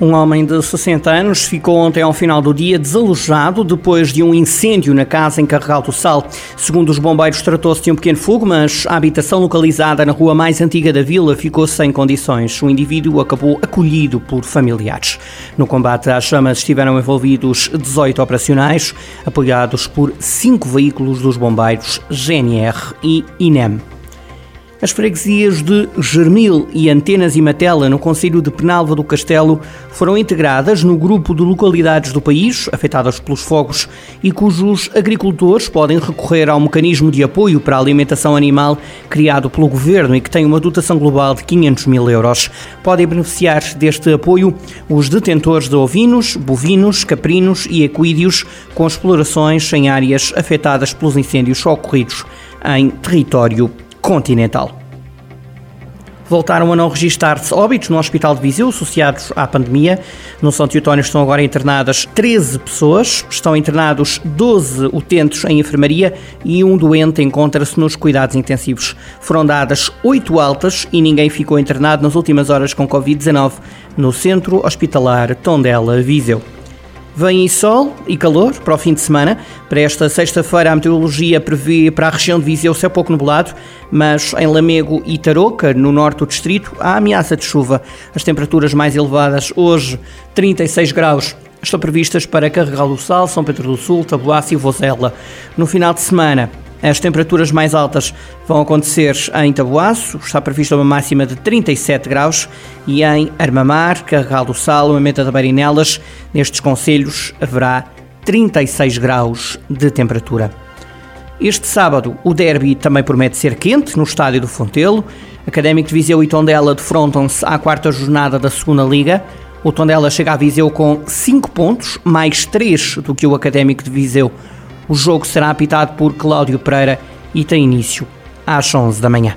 Um homem de 60 anos ficou ontem ao final do dia desalojado depois de um incêndio na casa em Carregal do Sal. Segundo os bombeiros, tratou-se de um pequeno fogo, mas a habitação localizada na rua mais antiga da vila ficou sem condições. O indivíduo acabou acolhido por familiares. No combate às chamas estiveram envolvidos 18 operacionais, apoiados por cinco veículos dos bombeiros GNR e INEM. As freguesias de Germil e Antenas e Matela, no Conselho de Penalva do Castelo, foram integradas no grupo de localidades do país afetadas pelos fogos e cujos agricultores podem recorrer ao mecanismo de apoio para a alimentação animal criado pelo governo e que tem uma dotação global de 500 mil euros. Podem beneficiar deste apoio os detentores de ovinos, bovinos, caprinos e equídeos com explorações em áreas afetadas pelos incêndios ocorridos em território continental. Voltaram a não registar-se óbitos no Hospital de Viseu associados à pandemia. No São Teotónio estão agora internadas 13 pessoas, estão internados 12 utentes em enfermaria e um doente encontra-se nos cuidados intensivos. Foram dadas 8 altas e ninguém ficou internado nas últimas horas com Covid-19 no Centro Hospitalar Tondela Viseu. Vem sol e calor para o fim de semana. Para esta sexta-feira, a meteorologia prevê para a região de Viseu céu pouco nublado, mas em Lamego e Tarouca, no norte do distrito, há ameaça de chuva. As temperaturas mais elevadas hoje, 36 graus estão previstas para Carregal do Sal, São Pedro do Sul, Taboaço e Vozela. No final de semana, as temperaturas mais altas vão acontecer em Taboaço, está prevista uma máxima de 37 graus, e em Armamar, Carregal do Sal, Mamenta da Barinelas, nestes conselhos haverá 36 graus de temperatura. Este sábado, o derby também promete ser quente no estádio do Fontelo. Académico de Viseu e Tondela defrontam-se à quarta jornada da segunda Liga. O Tondela chega a Viseu com 5 pontos, mais 3 do que o Académico de Viseu. O jogo será apitado por Cláudio Pereira e tem início às 11 da manhã.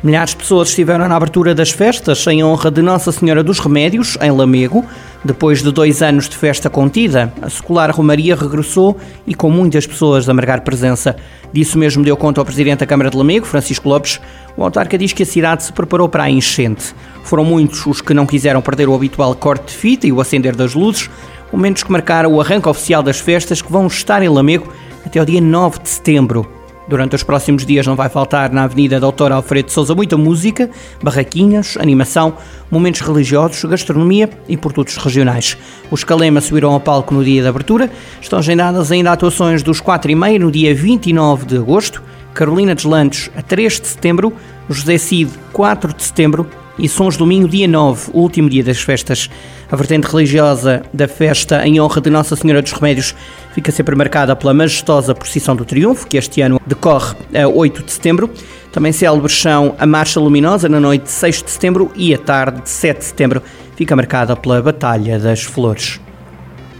Milhares de pessoas estiveram na abertura das festas em honra de Nossa Senhora dos Remédios, em Lamego. Depois de dois anos de festa contida, a secular Romaria regressou e com muitas pessoas a marcar presença. Disso mesmo deu conta ao Presidente da Câmara de Lamego, Francisco Lopes. O autarca diz que a cidade se preparou para a enchente. Foram muitos os que não quiseram perder o habitual corte de fita e o acender das luzes, momentos que marcaram o arranque oficial das festas que vão estar em Lamego até o dia 9 de setembro. Durante os próximos dias não vai faltar na Avenida Doutor Alfredo Souza muita música, barraquinhas, animação, momentos religiosos, gastronomia e produtos regionais. Os Calema subiram ao palco no dia de abertura. Estão agendadas ainda atuações dos 4 e meia no dia 29 de agosto, Carolina Deslandes a 3 de setembro, José Cid 4 de setembro e Sons Domingo, dia 9, o último dia das festas. A vertente religiosa da festa em honra de Nossa Senhora dos Remédios fica sempre marcada pela majestosa Procissão do Triunfo, que este ano decorre a 8 de setembro. Também célebres são a Marcha Luminosa na noite de 6 de setembro e a tarde de 7 de setembro fica marcada pela Batalha das Flores.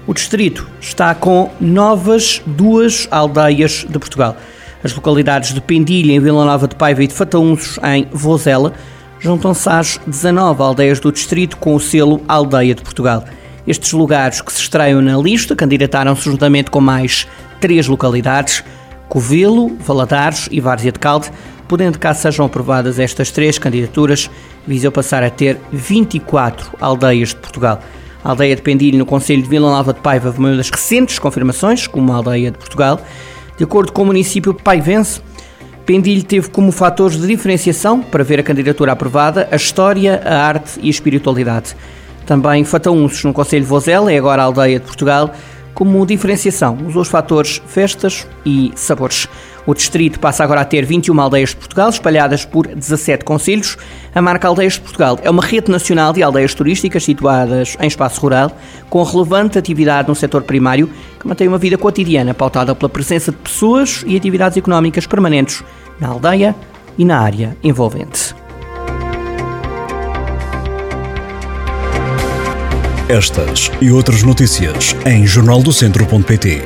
O distrito está com novas duas aldeias de Portugal. As localidades de Pendilha, em Vila Nova de Paiva e de Fataunços, em Vozela, juntam-se às 19 aldeias do distrito com o selo Aldeia de Portugal. Estes lugares que se estreiam na lista candidataram-se juntamente com mais três localidades, Covelo, Valadares e Várzea de Calde, podendo cá sejam aprovadas estas três candidaturas, visam passar a ter 24 aldeias de Portugal. A aldeia de Pendilho, no Conselho de Vila Nova de Paiva, foi uma das recentes confirmações como aldeia de Portugal. De acordo com o município paivense, Pendilho teve como fatores de diferenciação para ver a candidatura aprovada a história, a arte e a espiritualidade. Também Fataunços, no Conselho de Vozela, é agora a aldeia de Portugal, como diferenciação, usou os fatores festas e sabores. O distrito passa agora a ter 21 aldeias de Portugal, espalhadas por 17 conselhos. A marca Aldeias de Portugal é uma rede nacional de aldeias turísticas situadas em espaço rural, com relevante atividade no setor primário, que mantém uma vida cotidiana pautada pela presença de pessoas e atividades económicas permanentes na aldeia e na área envolvente. Estas e outras notícias em jornaldocentro.pt.